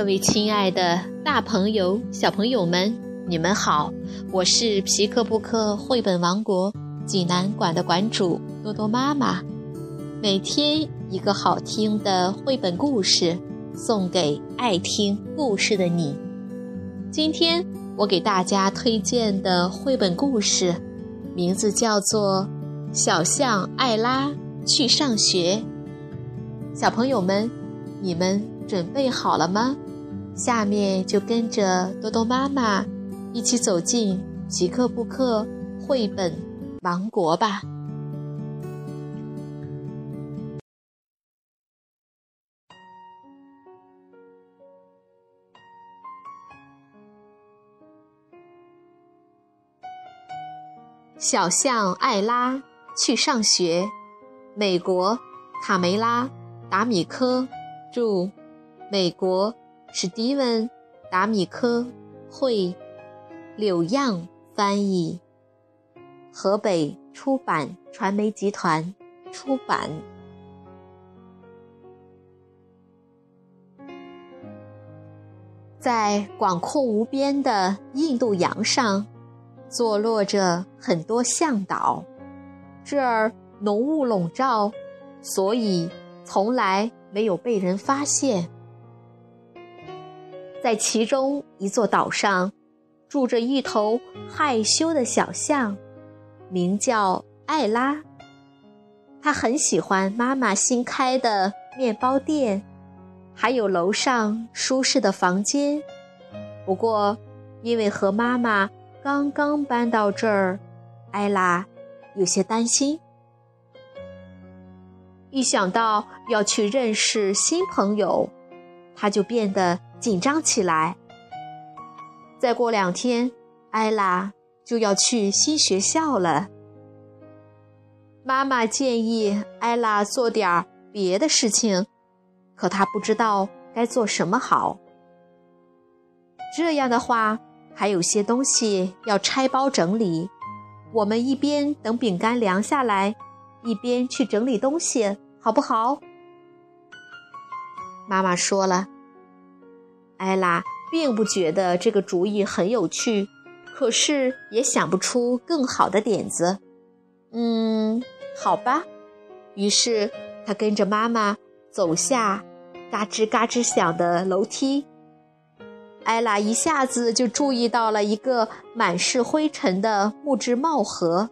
各位亲爱的大朋友、小朋友们，你们好！我是皮克布克绘本王国济南馆的馆主多多妈妈。每天一个好听的绘本故事，送给爱听故事的你。今天我给大家推荐的绘本故事，名字叫做《小象艾拉去上学》。小朋友们，你们准备好了吗？下面就跟着多多妈妈一起走进吉克布克绘本王国吧。小象艾拉去上学，美国卡梅拉。达米科著，美国史蒂文·达米科会，柳样翻译，河北出版传媒集团出版。在广阔无边的印度洋上，坐落着很多向导，这儿浓雾笼罩，所以。从来没有被人发现。在其中一座岛上，住着一头害羞的小象，名叫艾拉。他很喜欢妈妈新开的面包店，还有楼上舒适的房间。不过，因为和妈妈刚刚搬到这儿，艾拉有些担心。一想到要去认识新朋友，他就变得紧张起来。再过两天，艾拉就要去新学校了。妈妈建议艾拉做点别的事情，可她不知道该做什么好。这样的话，还有些东西要拆包整理。我们一边等饼干凉下来。一边去整理东西，好不好？妈妈说了。艾拉并不觉得这个主意很有趣，可是也想不出更好的点子。嗯，好吧。于是他跟着妈妈走下嘎吱嘎吱响的楼梯。艾拉一下子就注意到了一个满是灰尘的木质帽盒。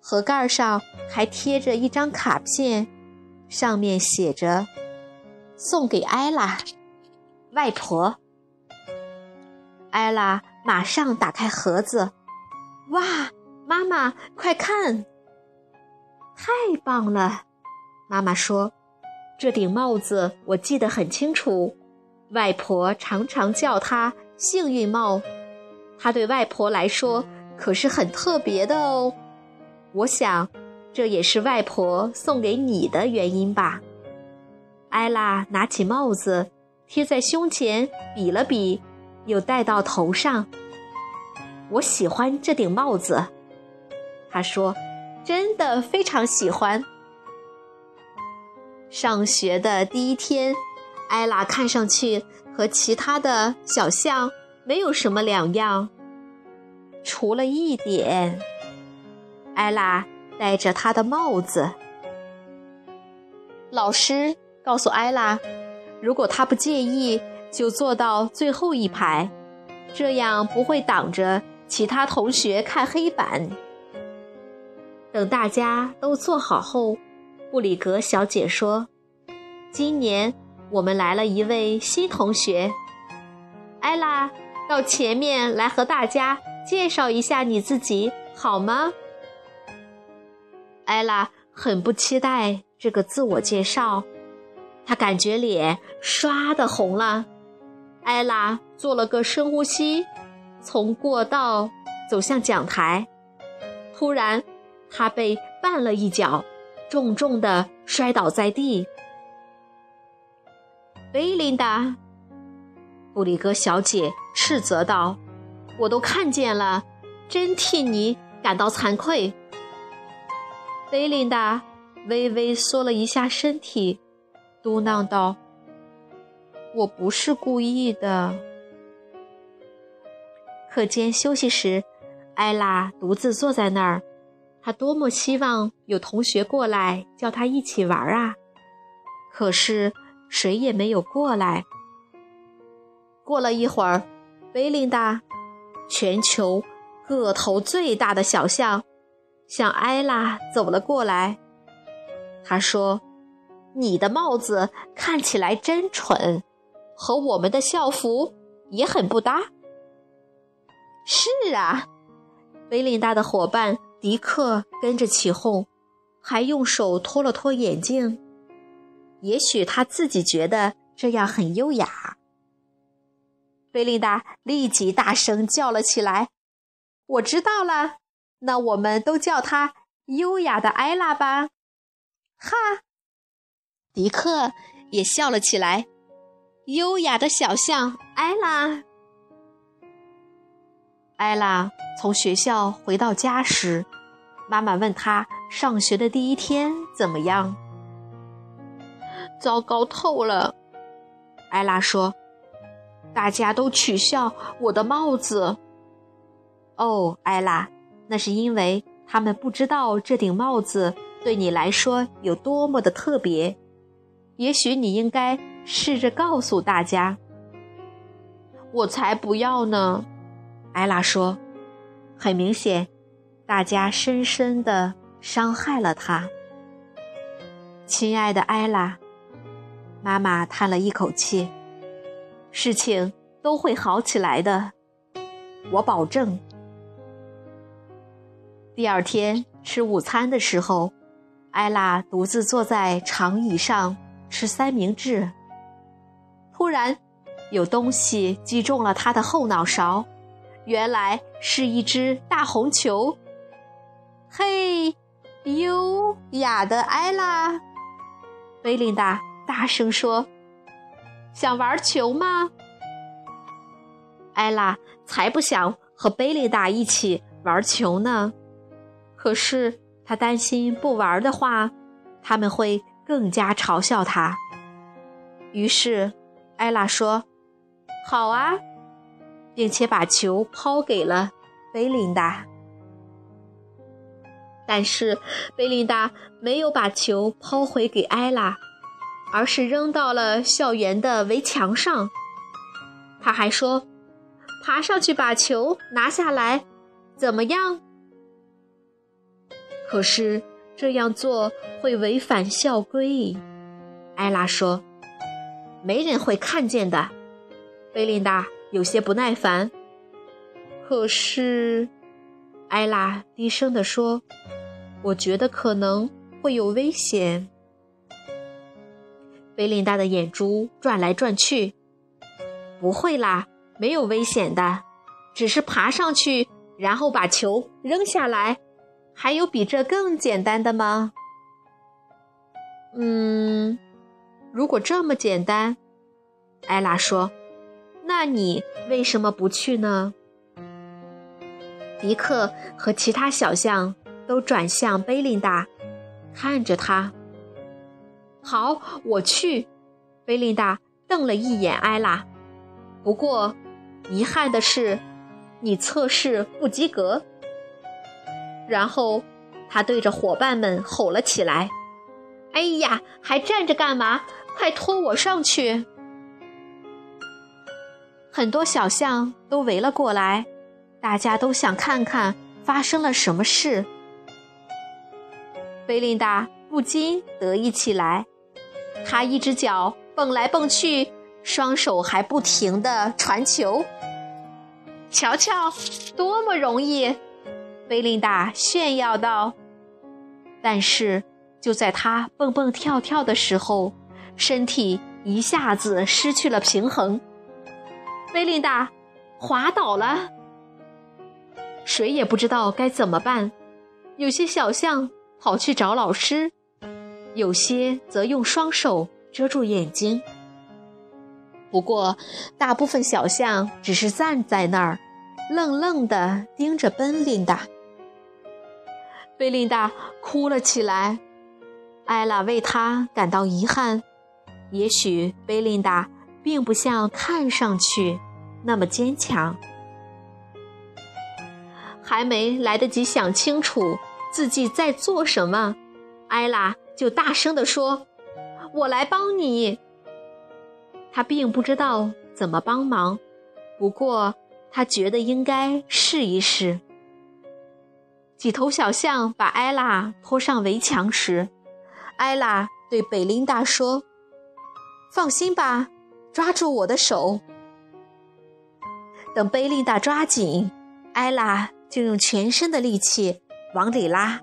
盒盖上还贴着一张卡片，上面写着：“送给艾拉，外婆。”艾拉马上打开盒子，哇！妈妈，快看！太棒了！妈妈说：“这顶帽子我记得很清楚，外婆常常叫它‘幸运帽’，它对外婆来说可是很特别的哦。”我想，这也是外婆送给你的原因吧。艾拉拿起帽子，贴在胸前，比了比，又戴到头上。我喜欢这顶帽子，他说：“真的非常喜欢。”上学的第一天，艾拉看上去和其他的小象没有什么两样，除了一点。艾拉戴着她的帽子。老师告诉艾拉，如果他不介意，就坐到最后一排，这样不会挡着其他同学看黑板。等大家都坐好后，布里格小姐说：“今年我们来了一位新同学，艾拉，到前面来和大家介绍一下你自己，好吗？”艾拉很不期待这个自我介绍，他感觉脸唰的红了。艾拉做了个深呼吸，从过道走向讲台。突然，她被绊了一脚，重重的摔倒在地。贝琳达，布里格小姐斥责道：“我都看见了，真替你感到惭愧。”贝琳达微微缩了一下身体，嘟囔道：“我不是故意的。课间休息时，艾拉独自坐在那儿，她多么希望有同学过来叫她一起玩啊！可是谁也没有过来。过了一会儿，贝琳达，全球个头最大的小象，向艾拉走了过来。他说：“你的帽子看起来真蠢，和我们的校服也很不搭。”是啊，贝琳达的伙伴迪克跟着起哄，还用手托了托眼镜。也许他自己觉得这样很优雅。贝琳达立即大声叫了起来：“我知道了，那我们都叫她优雅的艾拉吧。”哈，迪克也笑了起来。优雅的小象艾拉。艾拉从学校回到家时，妈妈问她上学的第一天怎么样。糟糕透了，艾拉说：“大家都取笑我的帽子。”哦，艾拉，那是因为他们不知道这顶帽子。对你来说有多么的特别？也许你应该试着告诉大家。我才不要呢！艾拉说。很明显，大家深深的伤害了他。亲爱的艾拉，妈妈叹了一口气。事情都会好起来的，我保证。第二天吃午餐的时候。艾拉独自坐在长椅上吃三明治。突然，有东西击中了他的后脑勺，原来是一只大红球。嘿，优雅的艾拉，贝琳达大声说：“想玩球吗？”艾拉才不想和贝琳达一起玩球呢。可是。他担心不玩的话，他们会更加嘲笑他。于是，艾拉说：“好啊，并且把球抛给了贝琳达。但是，贝琳达没有把球抛回给艾拉，而是扔到了校园的围墙上。他还说：“爬上去把球拿下来，怎么样？”可是这样做会违反校规，艾拉说：“没人会看见的。”贝琳达有些不耐烦。可是，艾拉低声地说：“我觉得可能会有危险。”贝琳达的眼珠转来转去。“不会啦，没有危险的，只是爬上去，然后把球扔下来。”还有比这更简单的吗？嗯，如果这么简单，艾拉说，那你为什么不去呢？迪克和其他小象都转向贝琳达，看着他。好，我去。贝琳达瞪了一眼艾拉，不过，遗憾的是，你测试不及格。然后，他对着伙伴们吼了起来：“哎呀，还站着干嘛？快拖我上去！”很多小象都围了过来，大家都想看看发生了什么事。贝琳达不禁得意起来，她一只脚蹦来蹦去，双手还不停地传球。瞧瞧，多么容易！贝琳达炫耀道：“但是，就在她蹦蹦跳跳的时候，身体一下子失去了平衡，贝琳达滑倒了。谁也不知道该怎么办。有些小象跑去找老师，有些则用双手遮住眼睛。不过，大部分小象只是站在那儿，愣愣地盯着贝琳达。”贝琳达哭了起来，艾拉为她感到遗憾。也许贝琳达并不像看上去那么坚强。还没来得及想清楚自己在做什么，艾拉就大声地说：“我来帮你。”他并不知道怎么帮忙，不过他觉得应该试一试。几头小象把艾拉拖上围墙时，艾拉对贝琳达说：“放心吧，抓住我的手。”等贝琳达抓紧，艾拉就用全身的力气往里拉。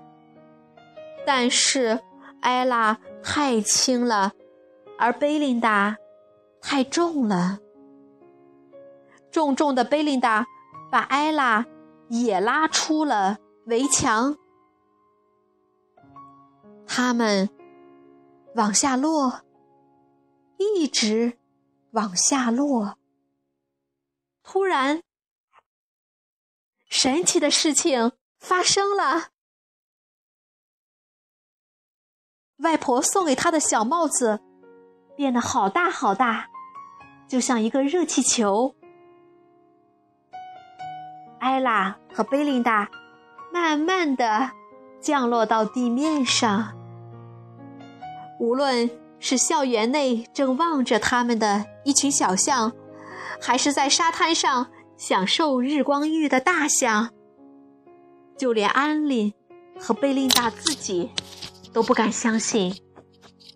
但是艾拉太轻了，而贝琳达太重了。重重的贝琳达把艾拉也拉出了。围墙，他们往下落，一直往下落。突然，神奇的事情发生了。外婆送给他的小帽子变得好大好大，就像一个热气球。艾拉和贝琳达。慢慢的降落到地面上。无论是校园内正望着他们的一群小象，还是在沙滩上享受日光浴的大象，就连安琳和贝琳达自己都不敢相信，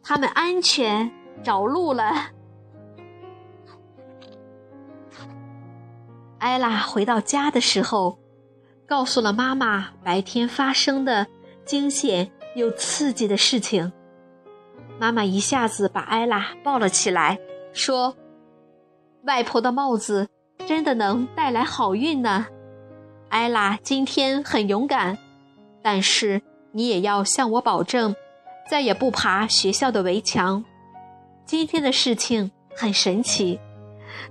他们安全着陆了。艾拉回到家的时候。告诉了妈妈白天发生的惊险又刺激的事情。妈妈一下子把艾拉抱了起来，说：“外婆的帽子真的能带来好运呢。艾拉今天很勇敢，但是你也要向我保证，再也不爬学校的围墙。今天的事情很神奇，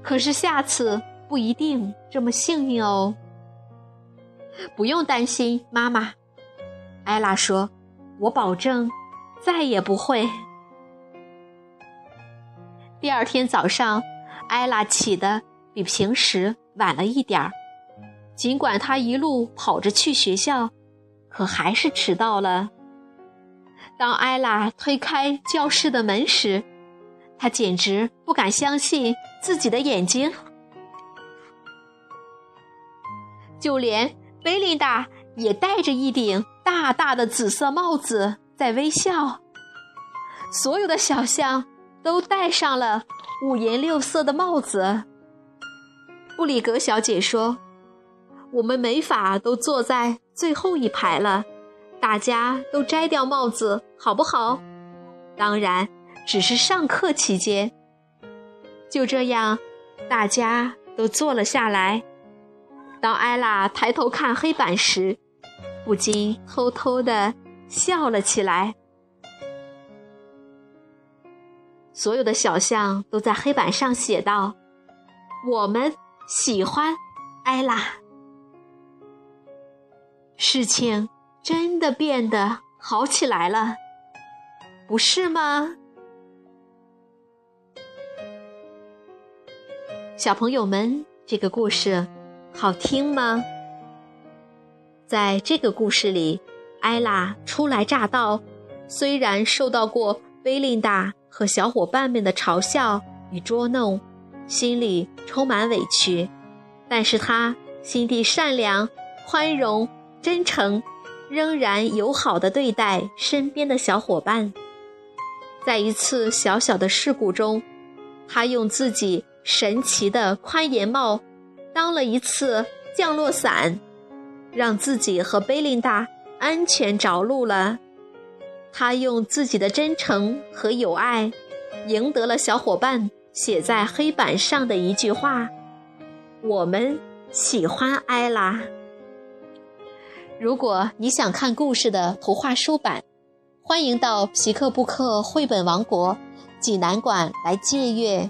可是下次不一定这么幸运哦。”不用担心，妈妈。艾拉说：“我保证，再也不会。”第二天早上，艾拉起的比平时晚了一点儿。尽管她一路跑着去学校，可还是迟到了。当艾拉推开教室的门时，她简直不敢相信自己的眼睛，就连。贝琳达也戴着一顶大大的紫色帽子，在微笑。所有的小象都戴上了五颜六色的帽子。布里格小姐说：“我们没法都坐在最后一排了，大家都摘掉帽子，好不好？当然，只是上课期间。”就这样，大家都坐了下来。当艾拉抬头看黑板时，不禁偷偷的笑了起来。所有的小象都在黑板上写道：“我们喜欢艾拉。”事情真的变得好起来了，不是吗？小朋友们，这个故事。好听吗？在这个故事里，艾拉初来乍到，虽然受到过威琳达和小伙伴们的嘲笑与捉弄，心里充满委屈，但是她心地善良、宽容、真诚，仍然友好的对待身边的小伙伴。在一次小小的事故中，她用自己神奇的宽檐帽。当了一次降落伞，让自己和贝琳达安全着陆了。他用自己的真诚和友爱，赢得了小伙伴写在黑板上的一句话：“我们喜欢艾拉。”如果你想看故事的图画书版，欢迎到皮克布克绘本王国济南馆来借阅。